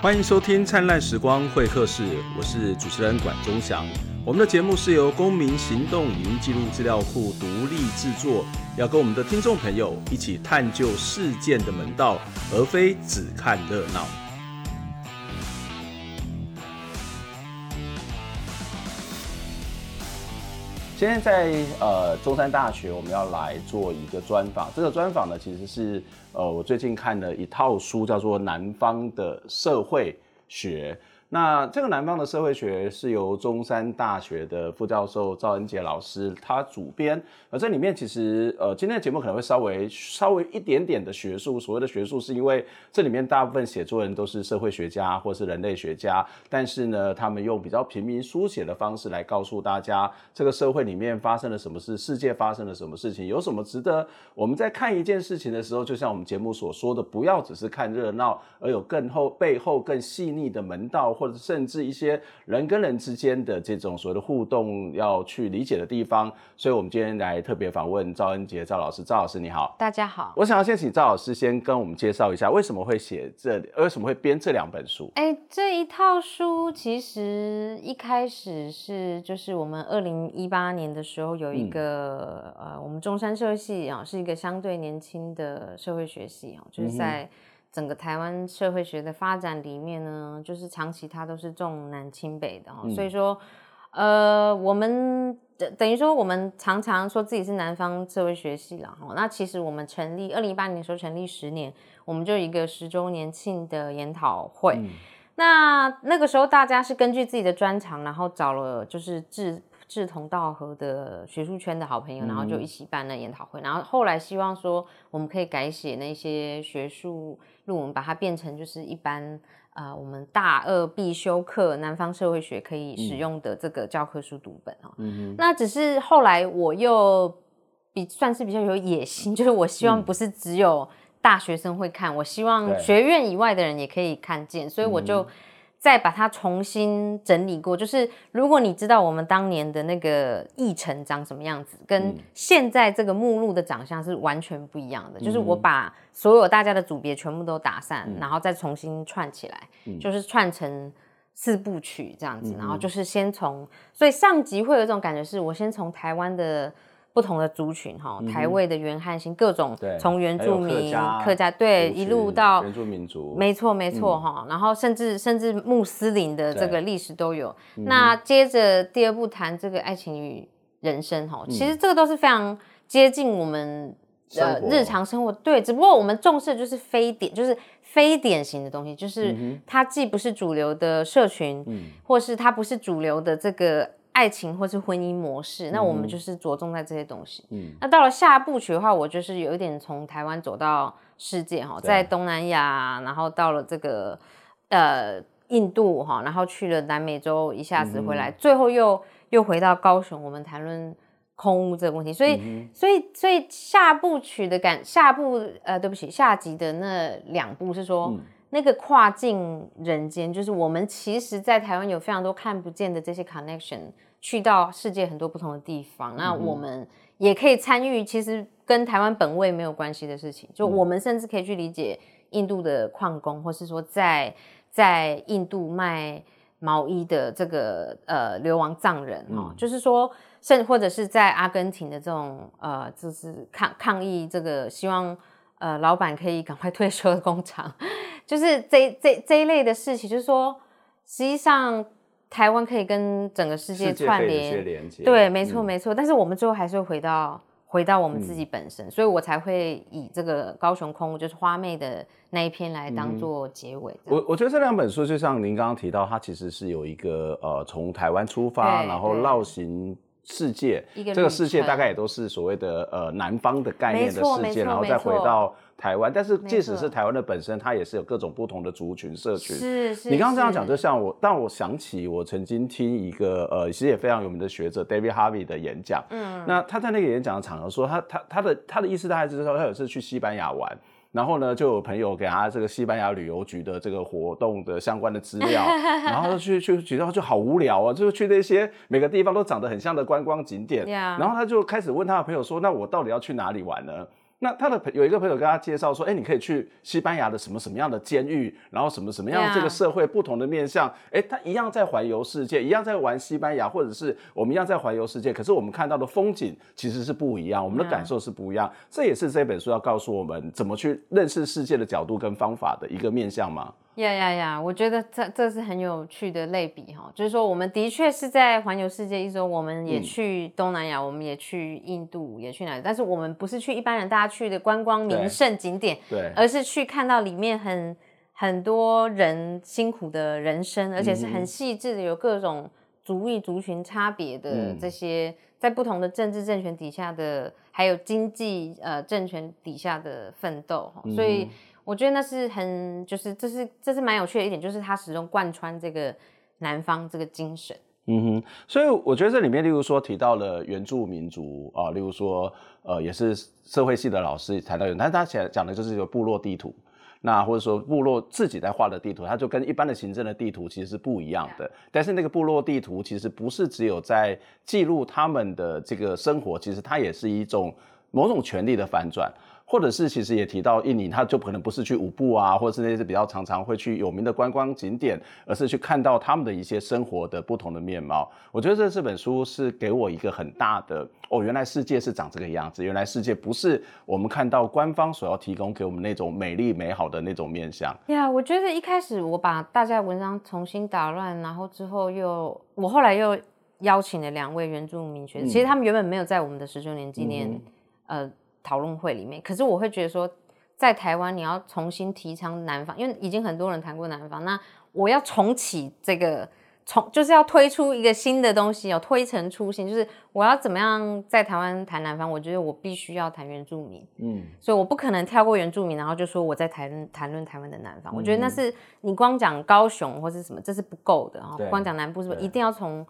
欢迎收听《灿烂时光会客室》，我是主持人管中祥。我们的节目是由公民行动影音记录资料库独立制作，要跟我们的听众朋友一起探究事件的门道，而非只看热闹。今天在呃中山大学，我们要来做一个专访。这个专访呢，其实是呃我最近看的一套书，叫做《南方的社会学》。那这个南方的社会学是由中山大学的副教授赵恩杰老师他主编，而这里面其实呃今天的节目可能会稍微稍微一点点的学术，所谓的学术是因为这里面大部分写作人都是社会学家或是人类学家，但是呢他们用比较平民书写的方式来告诉大家这个社会里面发生了什么事，世界发生了什么事情，有什么值得我们在看一件事情的时候，就像我们节目所说的，不要只是看热闹，而有更后背后更细腻的门道。或者甚至一些人跟人之间的这种所谓的互动，要去理解的地方，所以我们今天来特别访问赵恩杰赵老师。赵老师你好，大家好。我想要先请赵老师先跟我们介绍一下，为什么会写这，为什么会编这两本书？哎，这一套书其实一开始是就是我们二零一八年的时候有一个、嗯、呃，我们中山社会系啊，是一个相对年轻的社会学系啊，就是在。嗯整个台湾社会学的发展里面呢，就是长期它都是重南轻北的，嗯、所以说，呃，我们等于说我们常常说自己是南方社会学系了哈。那其实我们成立二零一八年的时候成立十年，我们就一个十周年庆的研讨会。嗯、那那个时候大家是根据自己的专长，然后找了就是志志同道合的学术圈的好朋友，然后就一起办了研讨会。嗯、然后后来希望说我们可以改写那些学术。我们把它变成就是一般呃，我们大二必修课南方社会学可以使用的这个教科书读本哦。嗯。那只是后来我又比算是比较有野心，就是我希望不是只有大学生会看，嗯、我希望学院以外的人也可以看见，所以我就。再把它重新整理过，就是如果你知道我们当年的那个议程长什么样子，跟现在这个目录的长相是完全不一样的。嗯、就是我把所有大家的组别全部都打散，嗯、然后再重新串起来，嗯、就是串成四部曲这样子。嗯、然后就是先从，所以上集会有一种感觉，是我先从台湾的。不同的族群哈，台味的原汉新各种，从原住民、客家对一路到原住民族，没错没错哈，然后甚至甚至穆斯林的这个历史都有。那接着第二步谈这个爱情与人生哈，其实这个都是非常接近我们的日常生活，对，只不过我们重视的就是非典，就是非典型的东西，就是它既不是主流的社群，嗯或是它不是主流的这个。爱情或是婚姻模式，那我们就是着重在这些东西。嗯，那到了下部曲的话，我就是有一点从台湾走到世界哈，在东南亚，然后到了这个呃印度哈，然后去了南美洲，一下子回来，最后又又回到高雄，我们谈论空屋这个问题。所以，所以，所以下部曲的感，下部呃，对不起，下集的那两部是说。那个跨境人间，就是我们其实，在台湾有非常多看不见的这些 connection，去到世界很多不同的地方，那我们也可以参与，其实跟台湾本位没有关系的事情。就我们甚至可以去理解印度的矿工，或是说在在印度卖毛衣的这个呃流亡藏人哦，就是说，甚或者是在阿根廷的这种呃，就是抗抗议这个希望呃老板可以赶快退 休的工厂。就是这这这一类的事情，就是说，实际上台湾可以跟整个世界串联，连对，没错、嗯、没错。但是我们最后还是会回到回到我们自己本身，嗯、所以我才会以这个高雄空污就是花妹的那一篇来当做结尾。我我觉得这两本书，就像您刚刚提到，它其实是有一个呃，从台湾出发，然后绕行。世界，这个世界大概也都是所谓的呃南方的概念的世界，然后再回到台湾。但是即使是台湾的本身，它也是有各种不同的族群社群。是是。你刚刚这样讲，就像我，但我想起我曾经听一个呃，其实也非常有名的学者 David Harvey 的演讲。嗯。那他在那个演讲的场合说，他他他的他的意思大概就是说，他有一次去西班牙玩。然后呢，就有朋友给他这个西班牙旅游局的这个活动的相关的资料，然后去去觉得就好无聊啊，就是去那些每个地方都长得很像的观光景点.然后他就开始问他的朋友说：“那我到底要去哪里玩呢？”那他的朋有一个朋友跟他介绍说，哎，你可以去西班牙的什么什么样的监狱，然后什么什么样这个社会不同的面向，哎，他一样在环游世界，一样在玩西班牙，或者是我们一样在环游世界，可是我们看到的风景其实是不一样，我们的感受是不一样，这也是这本书要告诉我们怎么去认识世界的角度跟方法的一个面向吗？呀呀呀！我觉得这这是很有趣的类比哈，就是说我们的确是在环游世界一周，我们也去东南亚，嗯、我们也去印度，也去哪里？但是我们不是去一般人大家去的观光名胜景点，对，而是去看到里面很很多人辛苦的人生，而且是很细致的，有各种族裔族群差别的这些，在不同的政治政权底下的，还有经济呃政权底下的奋斗，所以。我觉得那是很，就是这是这是蛮有趣的一点，就是他始终贯穿这个南方这个精神。嗯哼，所以我觉得这里面，例如说提到了原住民族啊，例如说呃，也是社会系的老师谈到有，但他讲讲的就是一个部落地图，那或者说部落自己在画的地图，它就跟一般的行政的地图其实是不一样的。但是那个部落地图其实不是只有在记录他们的这个生活，其实它也是一种某种权利的反转。或者是其实也提到印尼，他就可能不是去舞步啊，或者是那些比较常常会去有名的观光景点，而是去看到他们的一些生活的不同的面貌。我觉得这这本书是给我一个很大的哦，原来世界是长这个样子，原来世界不是我们看到官方所要提供给我们那种美丽美好的那种面相。呀，yeah, 我觉得一开始我把大家的文章重新打乱，然后之后又我后来又邀请了两位原住民学者，嗯、其实他们原本没有在我们的十周年纪念，嗯、呃。讨论会里面，可是我会觉得说，在台湾你要重新提倡南方，因为已经很多人谈过南方，那我要重启这个，重就是要推出一个新的东西，哦推陈出新，就是我要怎么样在台湾谈南方？我觉得我必须要谈原住民，嗯，所以我不可能跳过原住民，然后就说我在谈谈论台湾的南方。嗯、我觉得那是你光讲高雄或是什么，这是不够的啊。光讲南部是不是一定要从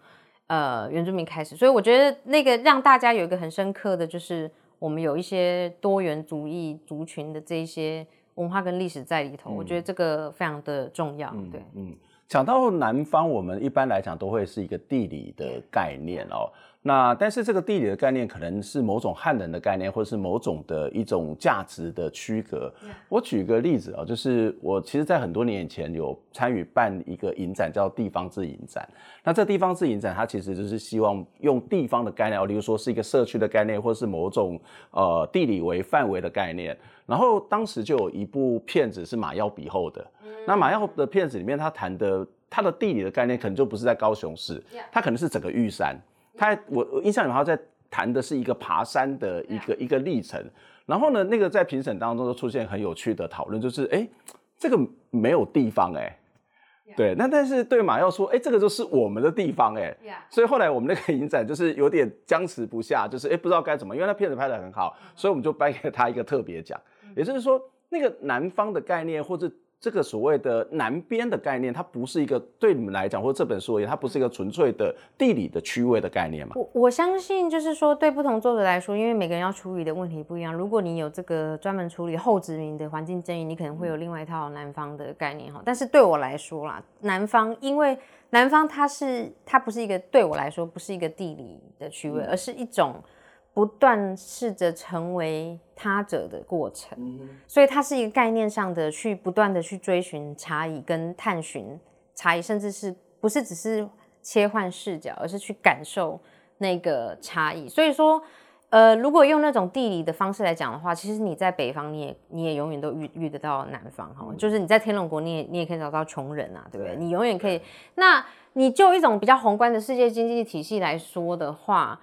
呃原住民开始？所以我觉得那个让大家有一个很深刻的就是。我们有一些多元主义族群的这一些文化跟历史在里头，嗯、我觉得这个非常的重要。嗯、对，嗯，讲到南方，我们一般来讲都会是一个地理的概念哦。那但是这个地理的概念可能是某种汉人的概念，或者是某种的一种价值的区隔。我举个例子啊，就是我其实，在很多年以前有参与办一个影展，叫地方志影展。那这地方志影展，它其实就是希望用地方的概念，例如说是一个社区的概念，或是某种呃地理为范围的概念。然后当时就有一部片子是马耀比后的。Mm. 那马耀的片子里面，他谈的他的地理的概念，可能就不是在高雄市.他可能是整个玉山。他我我印象里面他在谈的是一个爬山的一个.一个历程，然后呢，那个在评审当中就出现很有趣的讨论，就是哎，这个没有地方哎.对，那但是对马耀说，哎，这个就是我们的地方哎.所以后来我们那个影展就是有点僵持不下，就是哎不知道该怎么，因为那片子拍的很好，所以我们就颁给他一个特别奖，也就是说那个南方的概念或者。这个所谓的南边的概念，它不是一个对你们来讲，或者这本书而言，它不是一个纯粹的地理的区位的概念嘛？我我相信，就是说，对不同作者来说，因为每个人要处理的问题不一样。如果你有这个专门处理后殖民的环境争议，你可能会有另外一套南方的概念哈。但是对我来说啦，南方，因为南方它是它不是一个对我来说不是一个地理的区位，而是一种。不断试着成为他者的过程，嗯、所以它是一个概念上的去不断的去追寻差异跟探寻差异，甚至是不是只是切换视角，而是去感受那个差异。所以说，呃，如果用那种地理的方式来讲的话，其实你在北方你也你也永远都遇遇得到南方哈，嗯、就是你在天龙国你也你也可以找到穷人啊，对不对？对你永远可以。那你就一种比较宏观的世界经济体系来说的话。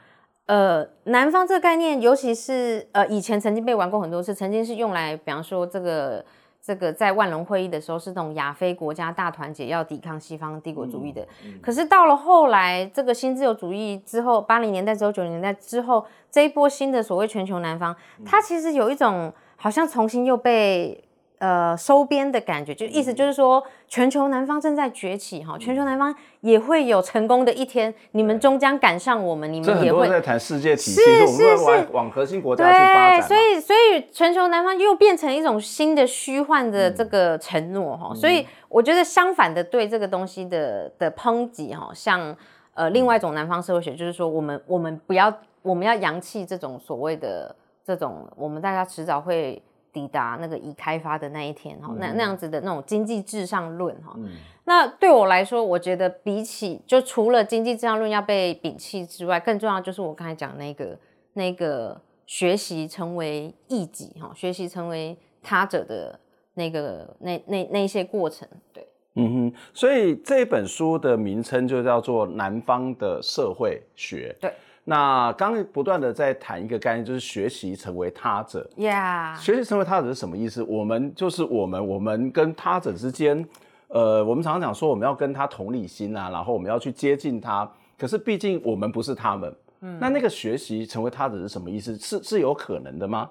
呃，南方这个概念，尤其是呃以前曾经被玩过很多次，曾经是用来，比方说这个这个在万隆会议的时候，是这种亚非国家大团结要抵抗西方帝国主义的。嗯嗯、可是到了后来，这个新自由主义之后，八零年代之后，九零年代之后，这一波新的所谓全球南方，它其实有一种好像重新又被。呃，收编的感觉，就意思就是说，全球南方正在崛起哈，全球南方也会有成功的一天，你们终将赶上我们，你们也会。在谈世界体系，是是是，往核心国家去发展。对，所以所以全球南方又变成一种新的虚幻的这个承诺哈，所以我觉得相反的对这个东西的的抨击哈，像呃另外一种南方社会学，就是说我们我们不要我们要扬弃这种所谓的。这种，我们大家迟早会抵达那个已开发的那一天哈，那那样子的那种经济至上论哈。嗯、那对我来说，我觉得比起就除了经济至上论要被摒弃之外，更重要就是我刚才讲那个那个学习成为异己哈，学习成为他者的那个那那那一些过程，对。嗯哼，所以这本书的名称就叫做《南方的社会学》。对，那刚刚不断的在谈一个概念，就是学习成为他者。Yeah，学习成为他者是什么意思？我们就是我们，我们跟他者之间，呃，我们常常讲说我们要跟他同理心啊，然后我们要去接近他。可是毕竟我们不是他们，嗯，那那个学习成为他者是什么意思？是是有可能的吗？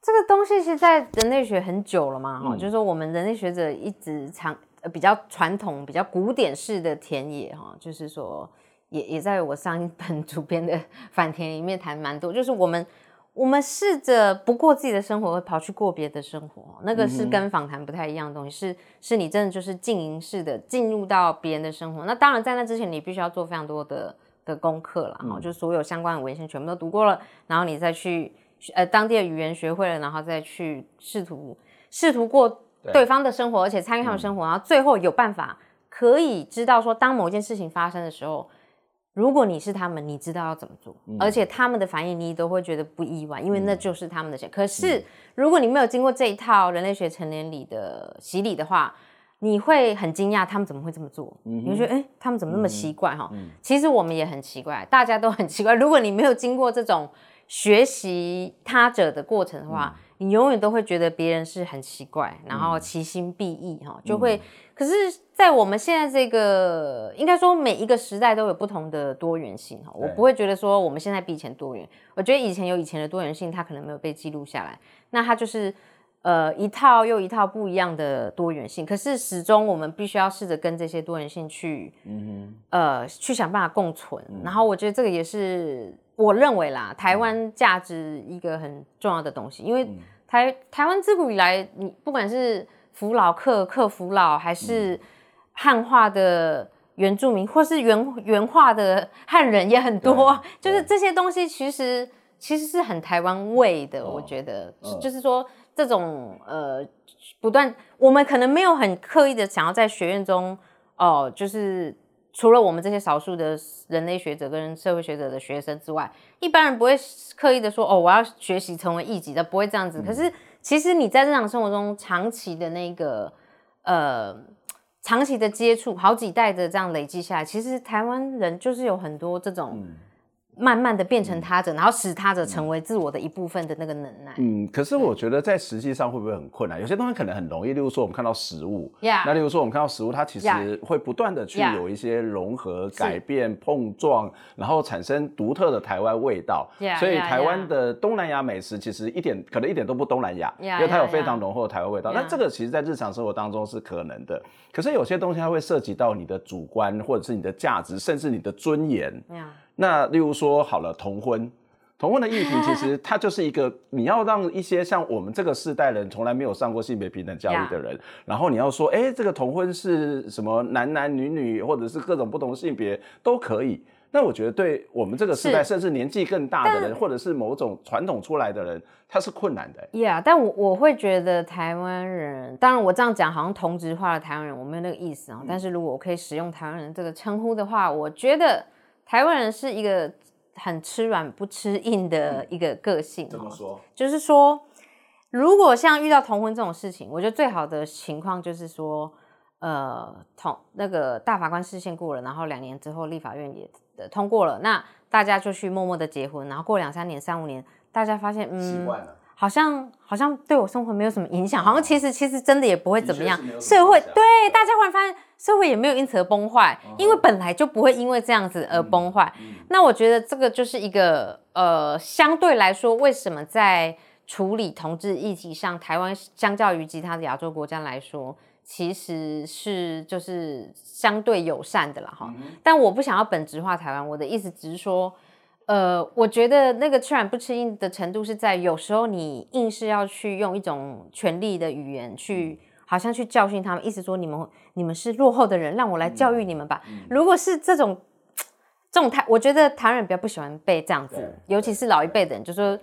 这个东西是在人类学很久了嘛，哈、嗯，就是说我们人类学者一直长。比较传统、比较古典式的田野哈，就是说也，也也在我上一本 主编的反田里面谈蛮多。就是我们我们试着不过自己的生活，会跑去过别的生活，那个是跟访谈不太一样的东西。是是你真的就是经营式的进入到别人的生活。那当然在那之前，你必须要做非常多的的功课了哈，嗯、就所有相关的文献全部都读过了，然后你再去呃当地的语言学会了，然后再去试图试图过。对方的生活，而且参与他们生活，嗯、然后最后有办法可以知道说，当某件事情发生的时候，如果你是他们，你知道要怎么做，嗯、而且他们的反应你都会觉得不意外，因为那就是他们的选。嗯、可是如果你没有经过这一套人类学成年礼的洗礼的话，你会很惊讶他们怎么会这么做，嗯、你会觉得哎，他们怎么那么奇怪哈？嗯、其实我们也很奇怪，大家都很奇怪。如果你没有经过这种学习他者的过程的话，嗯你永远都会觉得别人是很奇怪，然后其心必异哈，就会。嗯、可是，在我们现在这个，应该说每一个时代都有不同的多元性哈。我不会觉得说我们现在比以前多元，我觉得以前有以前的多元性，它可能没有被记录下来。那它就是呃一套又一套不一样的多元性。可是始终我们必须要试着跟这些多元性去，嗯哼呃去想办法共存。嗯、然后我觉得这个也是。我认为啦，台湾价值一个很重要的东西，因为台台湾自古以来，你不管是扶老客、客扶老，还是汉化的原住民，或是原原化的汉人也很多，就是这些东西其实其实是很台湾味的。我觉得，就是说这种呃，不断，我们可能没有很刻意的想要在学院中哦，就是。除了我们这些少数的人类学者跟社会学者的学生之外，一般人不会刻意的说哦，我要学习成为一级的，不会这样子。嗯、可是其实你在日常生活中长期的那个呃长期的接触，好几代的这样累积下来，其实台湾人就是有很多这种。嗯慢慢的变成他者，嗯、然后使他者成为自我的一部分的那个能耐。嗯，可是我觉得在实际上会不会很困难？有些东西可能很容易，例如说我们看到食物.那例如说我们看到食物，它其实会不断的去有一些融合.改变、碰撞，然后产生独特的台湾味道。所以台湾的东南亚美食其实一点可能一点都不东南亚.因为它有非常浓厚的台湾味道。那这个其实在日常生活当中是可能的。可是有些东西它会涉及到你的主观，或者是你的价值，甚至你的尊严。那例如说好了，同婚，同婚的议题 其实它就是一个，你要让一些像我们这个世代人从来没有上过性别平等教育的人，Yeah. 然后你要说，哎，这个同婚是什么男男女女，或者是各种不同性别都可以。那我觉得对我们这个时代，甚至年纪更大的人，或者是某种传统出来的人，他是困难的。Yeah，但我我会觉得台湾人，当然我这样讲好像同质化了台湾人，我没有那个意思啊。嗯、但是如果我可以使用台湾人这个称呼的话，我觉得。台湾人是一个很吃软不吃硬的一个个性。怎么说？就是说，如果像遇到同婚这种事情，我觉得最好的情况就是说，呃，同那个大法官视线过了，然后两年之后立法院也通过了，那大家就去默默的结婚，然后过两三年、三五年，大家发现，嗯，习惯了。好像好像对我生活没有什么影响，好像其实其实真的也不会怎么样。社会对大家忽然发现社会也没有因此而崩坏，因为本来就不会因为这样子而崩坏。那我觉得这个就是一个呃，相对来说，为什么在处理同志议题上，台湾相较于其他的亚洲国家来说，其实是就是相对友善的了哈。但我不想要本质化台湾，我的意思只是说。呃，我觉得那个吃软不吃硬的程度是在有时候你硬是要去用一种权力的语言去，好像去教训他们，意思说你们你们是落后的人，让我来教育你们吧。如果是这种这种台，我觉得台湾人比较不喜欢被这样子，尤其是老一辈的人，就说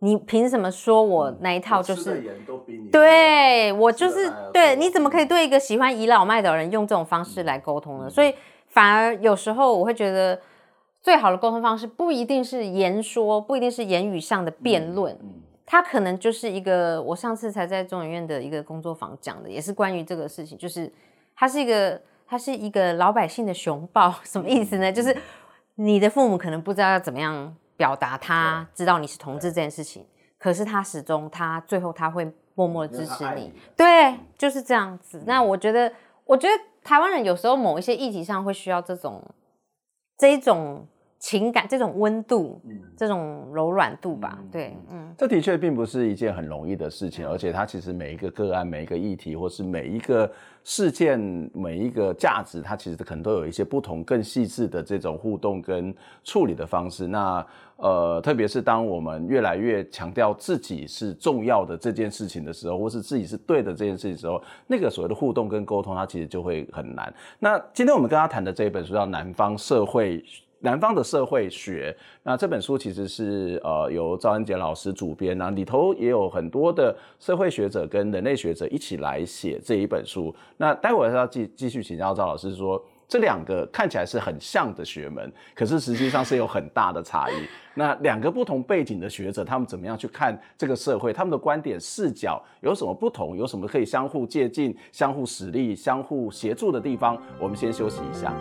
你凭什么说我那一套就是？嗯、对我就是对，你怎么可以对一个喜欢倚老卖老的人用这种方式来沟通呢？嗯、所以反而有时候我会觉得，最好的沟通方式不一定是言说，不一定是言语上的辩论，嗯嗯、它可能就是一个。我上次才在中研院的一个工作坊讲的，也是关于这个事情，就是他是一个，他是一个老百姓的熊抱，什么意思呢？嗯、就是你的父母可能不知道要怎么样。表达他知道你是同志这件事情，可是他始终他最后他会默默的支持你，对，就是这样子。那我觉得，我觉得台湾人有时候某一些议题上会需要这种这一种。情感这种温度，嗯，这种柔软度吧，嗯、对，嗯，这的确并不是一件很容易的事情，而且它其实每一个个案、每一个议题，或是每一个事件、每一个价值，它其实可能都有一些不同、更细致的这种互动跟处理的方式。那呃，特别是当我们越来越强调自己是重要的这件事情的时候，或是自己是对的这件事情的时候，那个所谓的互动跟沟通，它其实就会很难。那今天我们跟他谈的这一本书叫《南方社会》。南方的社会学，那这本书其实是呃由赵恩杰老师主编，那里头也有很多的社会学者跟人类学者一起来写这一本书。那待会儿要继继续请教赵老师说，这两个看起来是很像的学门，可是实际上是有很大的差异。那两个不同背景的学者，他们怎么样去看这个社会？他们的观点视角有什么不同？有什么可以相互借鉴、相互使力、相互协助的地方？我们先休息一下。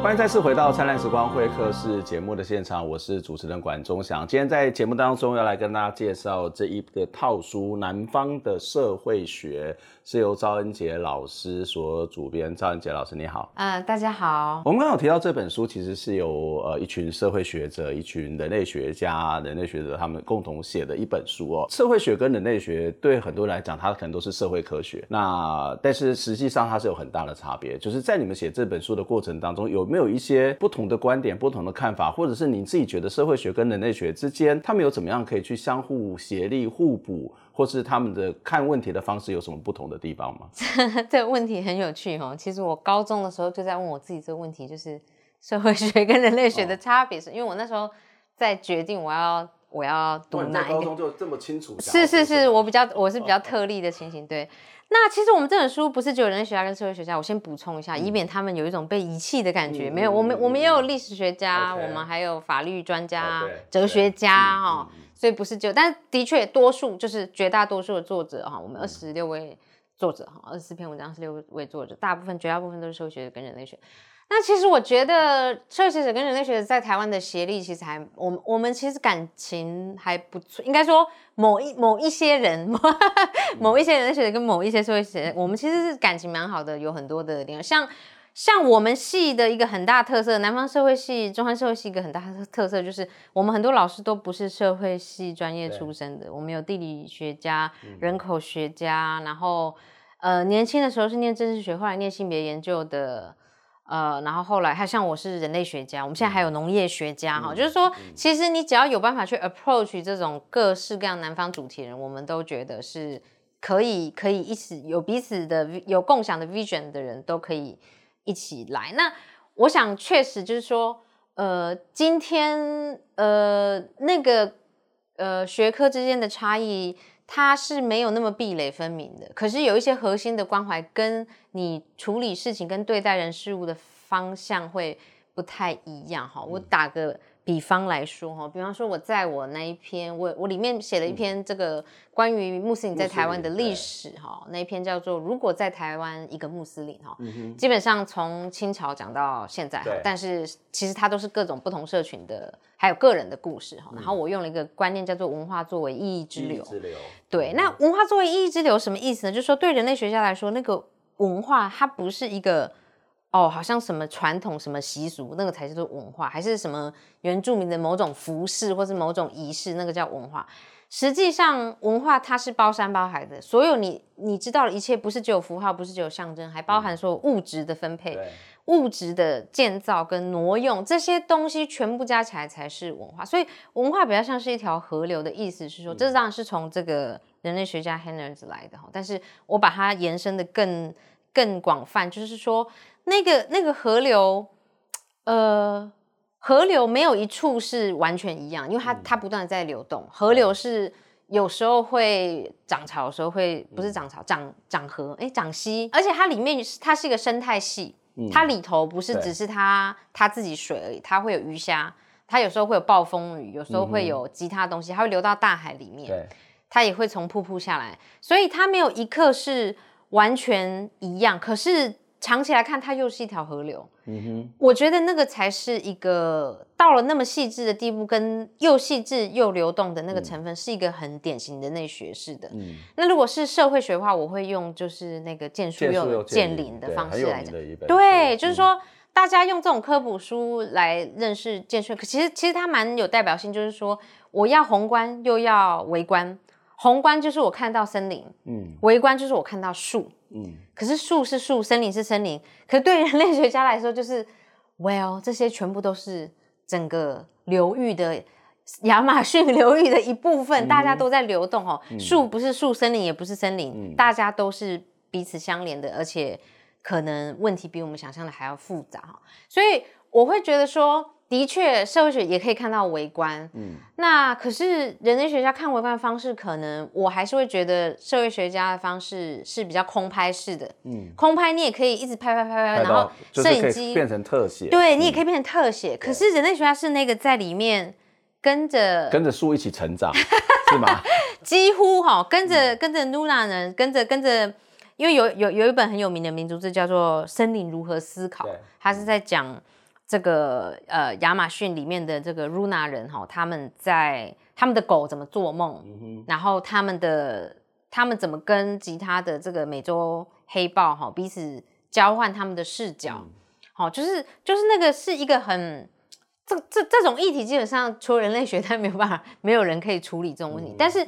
欢迎再次回到《灿烂时光会客室》节目的现场，我是主持人管中祥。今天在节目当中要来跟大家介绍这一个套书《南方的社会学》。是由赵恩杰老师所主编。赵恩杰老师，你好。嗯、呃，大家好。我们刚刚有提到这本书，其实是由呃一群社会学者、一群人类学家、人类学者他们共同写的一本书哦。社会学跟人类学对很多人来讲，它可能都是社会科学。那但是实际上它是有很大的差别。就是在你们写这本书的过程当中，有没有一些不同的观点、不同的看法，或者是你自己觉得社会学跟人类学之间，他们有怎么样可以去相互协力、互补？或是他们的看问题的方式有什么不同的地方吗？这个问题很有趣哈。其实我高中的时候就在问我自己这个问题，就是社会学跟人类学的差别是，因为我那时候在决定我要我要读哪一个。高中就这么清楚？是是是，我比较我是比较特例的情形。对，那其实我们这本书不是只有人类学家跟社会学家，我先补充一下，以免他们有一种被遗弃的感觉。没有，我们我们也有历史学家，我们还有法律专家、哲学家哈。所以不是就，但是的确多数就是绝大多数的作者哈，我们二十六位作者哈，二十四篇文章十六位作者，大部分绝大部分都是社会学者跟人类学。那其实我觉得社会学者跟人类学者在台湾的协力其实还，我们我们其实感情还不错，应该说某一某一些人，某一些人类学者跟某一些社会学者，我们其实是感情蛮好的，有很多的点像。像我们系的一个很大特色，南方社会系、中山社会系一个很大的特色就是，我们很多老师都不是社会系专业出身的。我们有地理学家、人口学家，嗯、然后呃年轻的时候是念政治学，后来念性别研究的，呃，然后后来还像我是人类学家，我们现在还有农业学家哈，嗯、就是说，其实你只要有办法去 approach 这种各式各样南方主题人，我们都觉得是可以可以一起有彼此的有共享的 vision 的人都可以。一起来，那我想确实就是说，呃，今天呃那个呃学科之间的差异，它是没有那么壁垒分明的。可是有一些核心的关怀，跟你处理事情跟对待人事物的方向会不太一样哈。我打个。比方来说哈，比方说我在我那一篇，我我里面写了一篇这个关于穆斯林在台湾的历史哈，那一篇叫做《如果在台湾一个穆斯林》哈，嗯、基本上从清朝讲到现在哈，但是其实它都是各种不同社群的，还有个人的故事哈。然后我用了一个观念叫做文化作为意义之流，之流对，那文化作为意义之流什么意思呢？就是说对人类学家来说，那个文化它不是一个。哦，好像什么传统、什么习俗，那个才叫做文化；还是什么原住民的某种服饰，或是某种仪式，那个叫文化。实际上，文化它是包山包海的，所有你你知道的一切，不是只有符号，不是只有象征，还包含说物质的分配、嗯、物质的建造跟挪用这些东西，全部加起来才是文化。所以，文化比较像是一条河流的意思是说，这当然是从这个人类学家 Henners 来的哈。但是我把它延伸的更更广泛，就是说。那个那个河流，呃，河流没有一处是完全一样，因为它、嗯、它不断的在流动。河流是有时候会涨潮，有时候会不是涨潮，涨涨河，哎，涨溪，而且它里面它是一个生态系，嗯、它里头不是只是它它自己水而已，它会有鱼虾，它有时候会有暴风雨，有时候会有其他东西，它会流到大海里面，它也会从瀑布下来，所以它没有一刻是完全一样，可是。长期来看，它又是一条河流。嗯哼，我觉得那个才是一个到了那么细致的地步，跟又细致又流动的那个成分，是一个很典型的人类学式的。嗯，那如果是社会学的话，我会用就是那个建树又建林的方式来讲。对，就是说大家用这种科普书来认识建树，可其实其实它蛮有代表性，就是说我要宏观又要微观。宏观就是我看到森林，嗯，微观就是我看到树。嗯，可是树是树，森林是森林。可是对人类学家来说，就是，well，这些全部都是整个流域的亚马逊流域的一部分，嗯、大家都在流动哦。树、嗯、不是树，森林也不是森林，嗯、大家都是彼此相连的，而且可能问题比我们想象的还要复杂哈。所以我会觉得说。的确，社会学也可以看到微观。嗯，那可是人类学家看微观的方式，可能我还是会觉得社会学家的方式是比较空拍式的。嗯，空拍你也可以一直拍拍拍拍，然后摄影机变成特写。对，你也可以变成特写。可是人类学家是那个在里面跟着跟着树一起成长，是吗？几乎哈，跟着跟着 Luna 人，跟着跟着，因为有有有一本很有名的民族志叫做《森林如何思考》，他是在讲。这个呃，亚马逊里面的这个 Runa 人哈，他们在他们的狗怎么做梦，嗯、然后他们的他们怎么跟其他的这个美洲黑豹哈彼此交换他们的视角，好、嗯，就是就是那个是一个很这这这种议题，基本上除了人类学，他没有办法，没有人可以处理这种问题。嗯、但是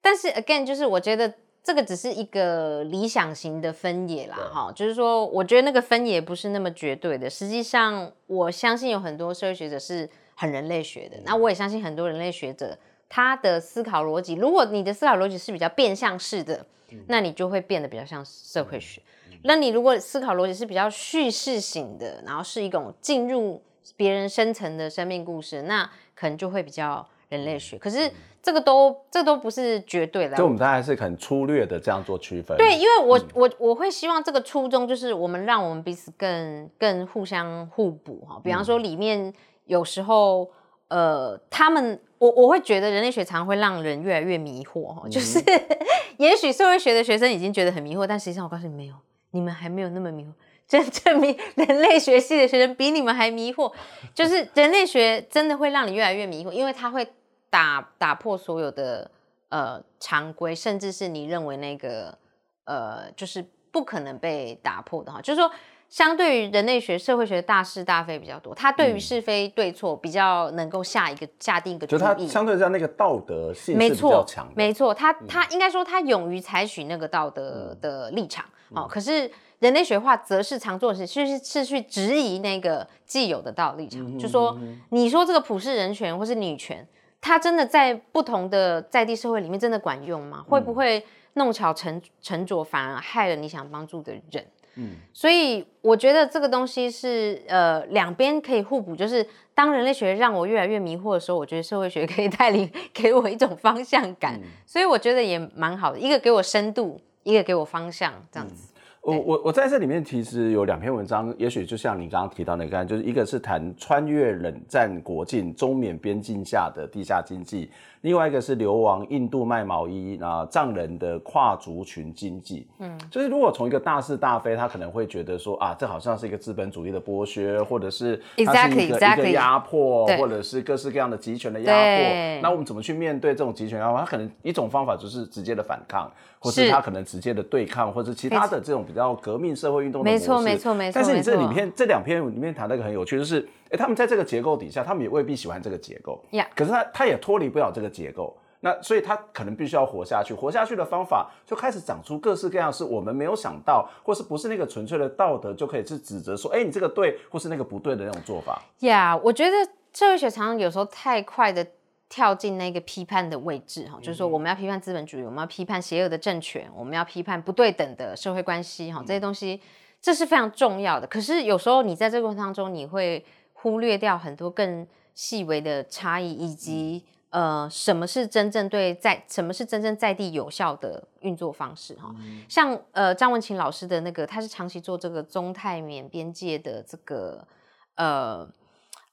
但是 again，就是我觉得。这个只是一个理想型的分野啦，哈，就是说，我觉得那个分野不是那么绝对的。实际上，我相信有很多社会学者是很人类学的，嗯、那我也相信很多人类学者他的思考逻辑，如果你的思考逻辑是比较变相式的，嗯、那你就会变得比较像社会学。嗯、那你如果思考逻辑是比较叙事型的，然后是一种进入别人深层的生命故事，那可能就会比较人类学。可是。这个都，这都不是绝对的。就我们大概是很粗略的这样做区分。对，因为我、嗯、我我会希望这个初衷就是我们让我们彼此更更互相互补哈。比方说里面有时候，呃，他们我我会觉得人类学常会让人越来越迷惑哈。就是、嗯、也许社会学的学生已经觉得很迷惑，但实际上我告诉你没有，你们还没有那么迷惑。真证明 人类学系的学生比你们还迷惑。就是人类学真的会让你越来越迷惑，因为它会。打打破所有的呃常规，甚至是你认为那个呃就是不可能被打破的哈，就是说，相对于人类学、社会学的大是大非比较多，他对于是非对错比较能够下一个下定一个主意，就他相对在那个道德性是比较强的，没错，他他应该说他勇于采取那个道德的立场，好、嗯，可是人类学化则是常做的事，就是是去质疑那个既有的道德立场，就说你说这个普世人权或是女权。他真的在不同的在地社会里面真的管用吗？会不会弄巧成成拙，反而害了你想帮助的人？嗯，所以我觉得这个东西是呃两边可以互补。就是当人类学让我越来越迷惑的时候，我觉得社会学可以带领给我一种方向感。嗯，所以我觉得也蛮好的，一个给我深度，一个给我方向，这样子。嗯我我我在这里面其实有两篇文章，也许就像你刚刚提到那个，就是一个是谈穿越冷战国境中缅边境下的地下经济。另外一个是流亡印度卖毛衣啊藏人的跨族群经济，嗯，就是如果从一个大是大非，他可能会觉得说啊，这好像是一个资本主义的剥削，或者是它是一个 exactly, 一个压迫，或者是各式各样的集权的压迫。那我们怎么去面对这种集权压迫？他可能一种方法就是直接的反抗，或是他可能直接的对抗，或是其他的这种比较革命社会运动的模式。没错，没错，没错。但是你这里面错这两篇里面谈那个很有趣，就是哎，他们在这个结构底下，他们也未必喜欢这个结构。Yeah. 可是他他也脱离不了这个结构。那所以他可能必须要活下去，活下去的方法就开始长出各式各样是我们没有想到，或是不是那个纯粹的道德就可以去指责说，哎，你这个对，或是那个不对的那种做法。呀，yeah, 我觉得社会学常常有时候太快的跳进那个批判的位置哈，就是说我们要批判资本主义，我们要批判邪恶的政权，我们要批判不对等的社会关系哈，这些东西这是非常重要的。可是有时候你在这个过程当中，你会。忽略掉很多更细微的差异，以及呃，什么是真正对在什么是真正在地有效的运作方式哈？嗯、像呃张文琴老师的那个，他是长期做这个中泰缅边界的这个呃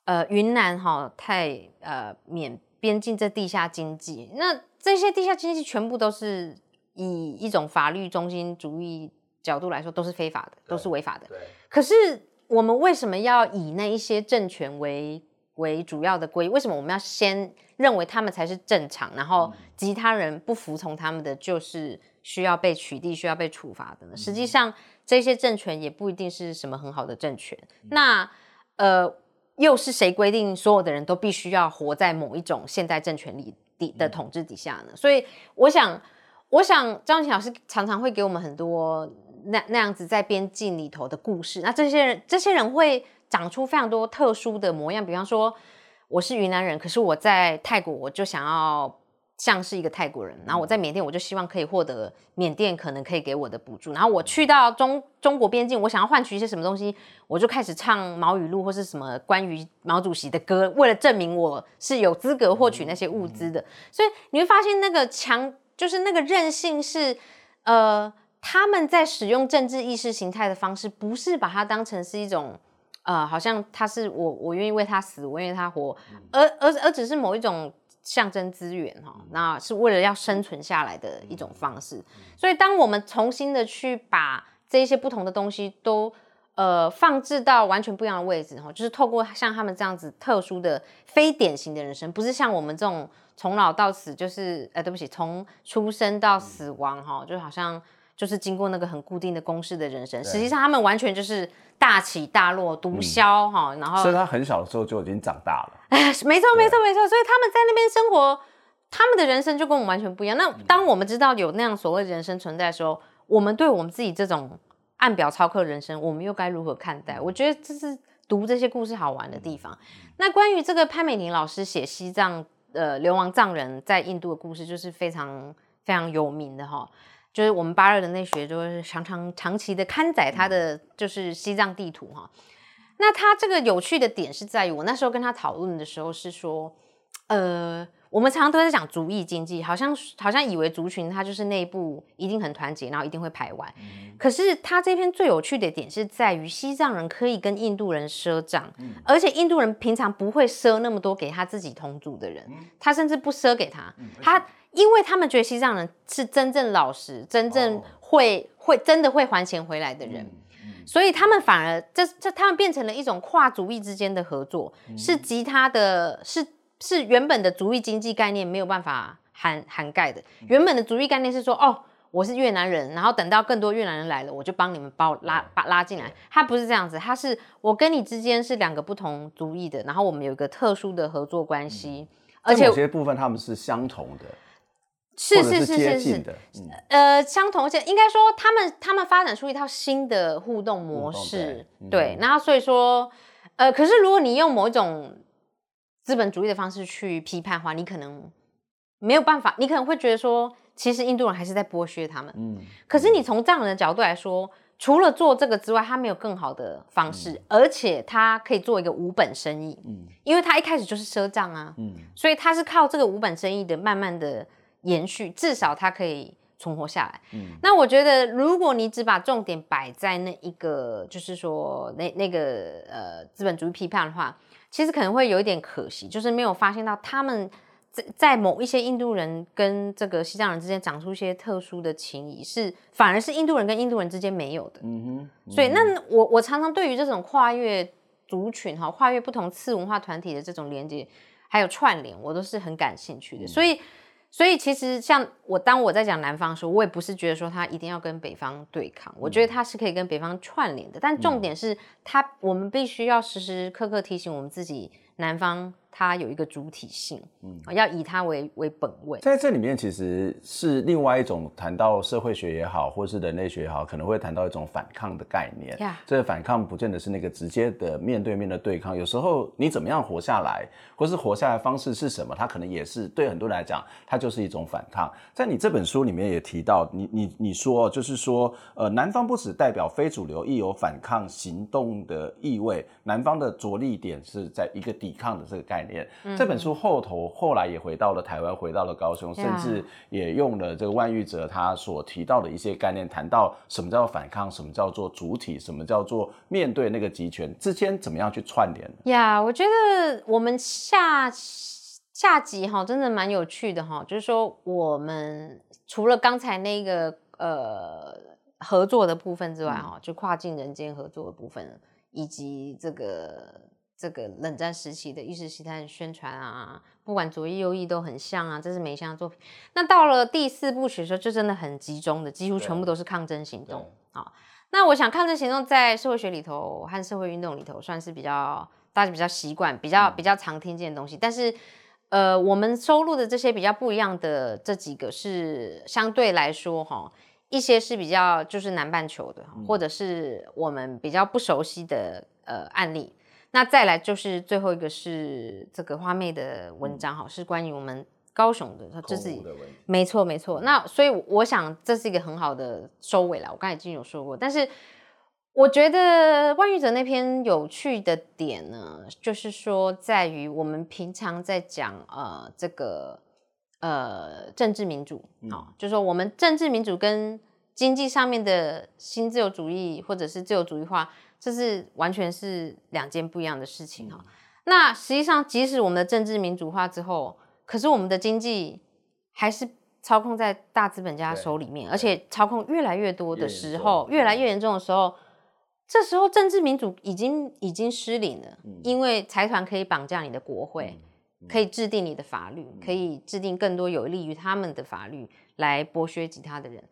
呃云南哈泰呃缅边境这地下经济，那这些地下经济全部都是以一种法律中心主义角度来说，都是非法的，都是违法的。对。可是我们为什么要以那一些政权为为主要的规？为什么我们要先认为他们才是正常，然后其他人不服从他们的，就是需要被取缔、需要被处罚的呢？实际上，这些政权也不一定是什么很好的政权。那呃，又是谁规定所有的人都必须要活在某一种现代政权里底的统治底下呢？所以，我想，我想张文琴老师常常会给我们很多那那样子在边境里头的故事。那这些人，这些人会。长出非常多特殊的模样，比方说我是云南人，可是我在泰国我就想要像是一个泰国人，然后我在缅甸我就希望可以获得缅甸可能可以给我的补助，然后我去到中中国边境，我想要换取一些什么东西，我就开始唱毛语录或是什么关于毛主席的歌，为了证明我是有资格获取那些物资的。所以你会发现那个强就是那个韧性是呃他们在使用政治意识形态的方式，不是把它当成是一种。呃，好像他是我，我愿意为他死，我愿意他活，而而而只是某一种象征资源哈，那是为了要生存下来的一种方式。所以，当我们重新的去把这些不同的东西都呃放置到完全不一样的位置哈，就是透过像他们这样子特殊的非典型的人生，不是像我们这种从老到死，就是呃，对不起，从出生到死亡哈，就好像。就是经过那个很固定的公式的人生，实际上他们完全就是大起大落，毒枭哈，然后。所以他很小的时候就已经长大了。哎，没错没错没错，所以他们在那边生活，他们的人生就跟我们完全不一样。那当我们知道有那样所谓的人生存在的时候，我们对我们自己这种按表操课人生，我们又该如何看待？我觉得这是读这些故事好玩的地方。那关于这个潘美婷老师写西藏呃流亡藏人在印度的故事，就是非常非常有名的哈。就是我们八二的那学，就是常常长期的刊载他的就是西藏地图哈。那他这个有趣的点是在于，我那时候跟他讨论的时候是说，呃，我们常常都在讲族裔经济，好像好像以为族群它就是内部一定很团结，然后一定会排外。可是他这篇最有趣的点是在于，西藏人可以跟印度人赊账，而且印度人平常不会赊那么多给他自己同族的人，他甚至不赊给他，他。因为他们觉得西藏人是真正老实、真正会、oh. 会真的会还钱回来的人，嗯嗯、所以他们反而这这他们变成了一种跨族裔之间的合作，嗯、是其他的是是原本的族裔经济概念没有办法涵涵盖的。原本的族裔概念是说，哦，我是越南人，然后等到更多越南人来了，我就帮你们把我拉把拉进来。他不是这样子，他是我跟你之间是两个不同族裔的，然后我们有一个特殊的合作关系，嗯、而且有些部分他们是相同的。是是是是是，嗯、呃，相同，而且应该说，他们他们发展出一套新的互动模式，对，对，然后所以说，呃，可是如果你用某一种资本主义的方式去批判的话，你可能没有办法，你可能会觉得说，其实印度人还是在剥削他们，嗯，可是你从藏人的角度来说，除了做这个之外，他没有更好的方式，嗯、而且他可以做一个无本生意，嗯，因为他一开始就是赊账啊，嗯，所以他是靠这个无本生意的，慢慢的。延续，至少它可以存活下来。嗯，那我觉得，如果你只把重点摆在那一个，就是说那那个呃资本主义批判的话，其实可能会有一点可惜，就是没有发现到他们在在某一些印度人跟这个西藏人之间长出一些特殊的情谊，是反而是印度人跟印度人之间没有的。嗯哼，嗯哼，所以那我我常常对于这种跨越族群哈、跨越不同次文化团体的这种连接还有串联，我都是很感兴趣的。嗯、所以。所以其实像我当我在讲南方的时候，我也不是觉得说他一定要跟北方对抗，我觉得他是可以跟北方串联的。但重点是他，我们必须要时时刻刻提醒我们自己，南方。它有一个主体性，嗯，要以它为为本位。在这里面，其实是另外一种谈到社会学也好，或是人类学也好，可能会谈到一种反抗的概念。这个反抗不见得是那个直接的面对面的对抗，有时候你怎么样活下来，或是活下来方式是什么，它可能也是对很多人来讲，它就是一种反抗。在你这本书里面也提到，你你你说就是说，呃，南方不只代表非主流，亦有反抗行动的意味。南方的着力点是在一个抵抗的这个概念。这本书后头后来也回到了台湾，回到了高雄，甚至也用了这个万玉哲他所提到的一些概念，谈到什么叫做反抗，什么叫做主体，什么叫做面对那个集权之间怎么样去串联。呀，我觉得我们下下集哈，真的蛮有趣的哈，就是说我们除了刚才那个呃合作的部分之外哈，嗯、就跨境人间合作的部分，以及这个。这个冷战时期的意识形态宣传啊，不管左翼右翼都很像啊，这是梅香的作品。那到了第四部曲的时候，就真的很集中的，几乎全部都是抗争行动。啊，那我想抗争行动在社会学里头和社会运动里头算是比较大家比较习惯、比较比较常听见的东西。但是，呃，我们收录的这些比较不一样的这几个是相对来说哈，一些是比较就是南半球的，或者是我们比较不熟悉的呃案例。那再来就是最后一个是这个花妹的文章哈，嗯、是关于我们高雄的，这是没错没错。那所以我想这是一个很好的收尾了。我刚才已经有说过，但是我觉得万玉哲那篇有趣的点呢，就是说在于我们平常在讲呃这个呃政治民主啊，嗯、就是说我们政治民主跟经济上面的新自由主义或者是自由主义化。这是完全是两件不一样的事情哈。嗯、那实际上，即使我们的政治民主化之后，可是我们的经济还是操控在大资本家手里面，而且操控越来越多的时候，越，越来越严重的时候，这时候政治民主已经已经失灵了，嗯、因为财团可以绑架你的国会，嗯、可以制定你的法律，嗯、可以制定更多有利于他们的法律来剥削其他的人。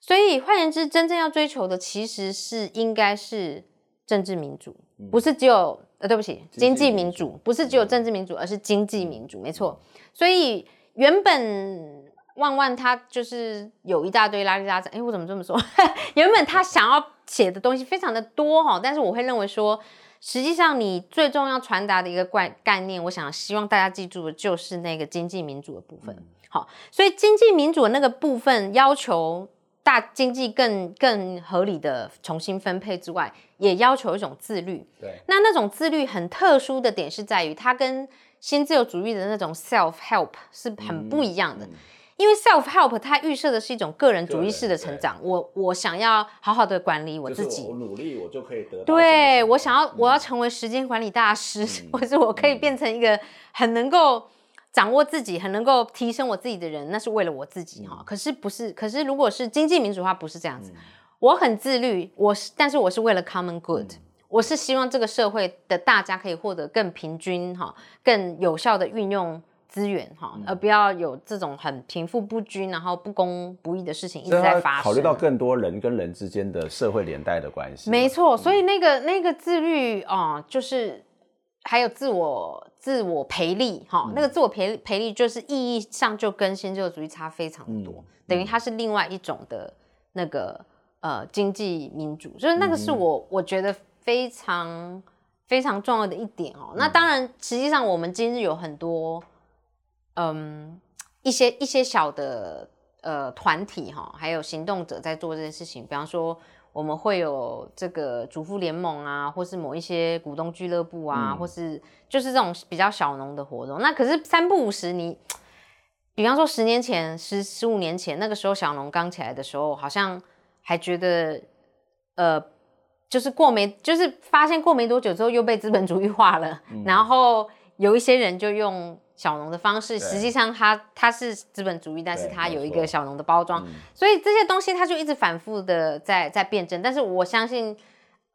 所以换言之，真正要追求的其实是应该是。政治民主不是只有呃，对不起，经济民主不是只有政治民主，而是经济民主，没错。所以原本万万他就是有一大堆拉里拉杂，哎，我怎么这么说？原本他想要写的东西非常的多哈，但是我会认为说，实际上你最重要传达的一个概概念，我想希望大家记住的就是那个经济民主的部分。好，所以经济民主的那个部分要求。大经济更更合理的重新分配之外，也要求一种自律。对，那那种自律很特殊的点是在于，它跟新自由主义的那种 self help 是很不一样的。嗯嗯、因为 self help 它预设的是一种个人主义式的成长。我我想要好好的管理我自己，我努力我就可以得到。对，我想要我要成为时间管理大师，嗯、或者我可以变成一个很能够。掌握自己很能够提升我自己的人，那是为了我自己哈。嗯、可是不是？可是如果是经济民主化，不是这样子。嗯、我很自律，我是，但是我是为了 common good，、嗯、我是希望这个社会的大家可以获得更平均哈、更有效的运用资源哈，嗯、而不要有这种很贫富不均、然后不公不义的事情一直在发生。考虑到更多人跟人之间的社会连带的关系。没错，所以那个那个自律啊、呃，就是。还有自我自我培力，哈，嗯、那个自我培培力就是意义上就跟新自由主义差非常多，嗯、等于它是另外一种的那个呃经济民主，就是那个是我、嗯、我觉得非常非常重要的一点哦。嗯、那当然，实际上我们今日有很多嗯一些一些小的呃团体哈，还有行动者在做这件事情，比方说。我们会有这个主妇联盟啊，或是某一些股东俱乐部啊，嗯、或是就是这种比较小农的活动。那可是三不五时你，你比方说十年前、十十五年前那个时候小农刚起来的时候，好像还觉得呃，就是过没，就是发现过没多久之后又被资本主义化了，嗯、然后有一些人就用。小农的方式，实际上它它是资本主义，但是它有一个小农的包装，所以这些东西它就一直反复的在在辩证。但是我相信，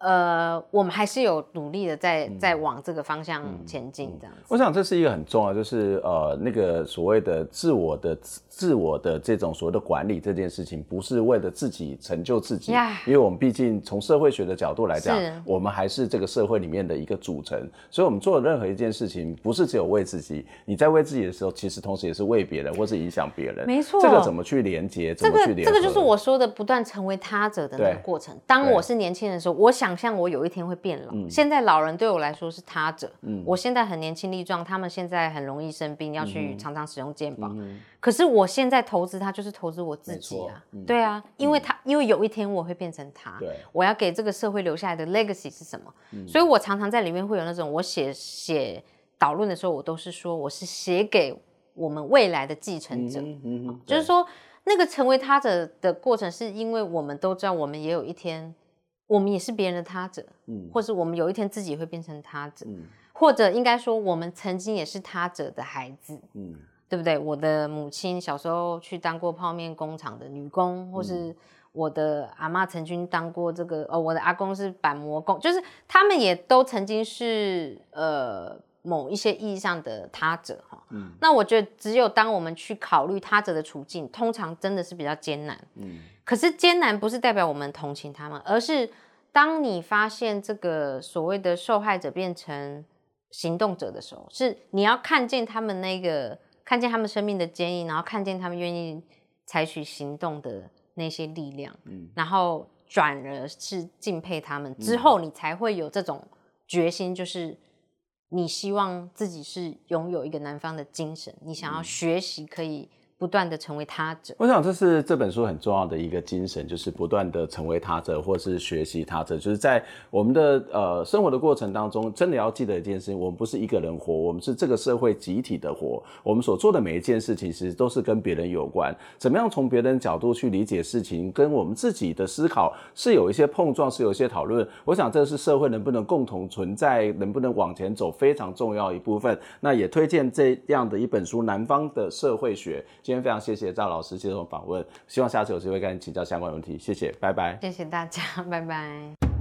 呃，我们还是有努力的在在往这个方向前进，这样子。我想这是一个很重要，就是呃，那个所谓的自我的自我的这种所谓的管理这件事情，不是为了自己成就自己，因为我们毕竟从社会学的角度来讲，我们还是这个社会里面的一个组成，所以我们做的任何一件事情，不是只有为自己。你在为自己的时候，其实同时也是为别人，或是影响别人。没错，这个怎么去连接？怎么去连？这个这个就是我说的不断成为他者的那个过程。当我是年轻人的时候，我想象我有一天会。变老，嗯、现在老人对我来说是他者。嗯，我现在很年轻力壮，他们现在很容易生病，要去常常使用健保。嗯、可是我现在投资他，就是投资我自己啊。嗯、对啊，因为他，嗯、因为有一天我会变成他。对，我要给这个社会留下来的 legacy 是什么？嗯、所以我常常在里面会有那种，我写写导论的时候，我都是说我是写给我们未来的继承者。嗯就是说那个成为他者的过程，是因为我们都知道，我们也有一天。我们也是别人的他者，嗯，或是我们有一天自己会变成他者，嗯，或者应该说，我们曾经也是他者的孩子，嗯，对不对？我的母亲小时候去当过泡面工厂的女工，或是我的阿妈曾经当过这个，哦，我的阿公是板模工，就是他们也都曾经是呃某一些意义上的他者哈，嗯，那我觉得只有当我们去考虑他者的处境，通常真的是比较艰难，嗯。可是艰难不是代表我们同情他们，而是当你发现这个所谓的受害者变成行动者的时候，是你要看见他们那个，看见他们生命的坚毅，然后看见他们愿意采取行动的那些力量，嗯，然后转而是敬佩他们之后，你才会有这种决心，就是你希望自己是拥有一个南方的精神，你想要学习可以。不断的成为他者，我想这是这本书很重要的一个精神，就是不断的成为他者，或是学习他者。就是在我们的呃生活的过程当中，真的要记得一件事情：我们不是一个人活，我们是这个社会集体的活。我们所做的每一件事情，其实都是跟别人有关。怎么样从别人角度去理解事情，跟我们自己的思考是有一些碰撞，是有一些讨论。我想这是社会能不能共同存在，能不能往前走非常重要一部分。那也推荐这样的一本书《南方的社会学》。今天非常谢谢赵老师接受访问，希望下次有机会跟你请教相关问题。谢谢，拜拜。谢谢大家，拜拜。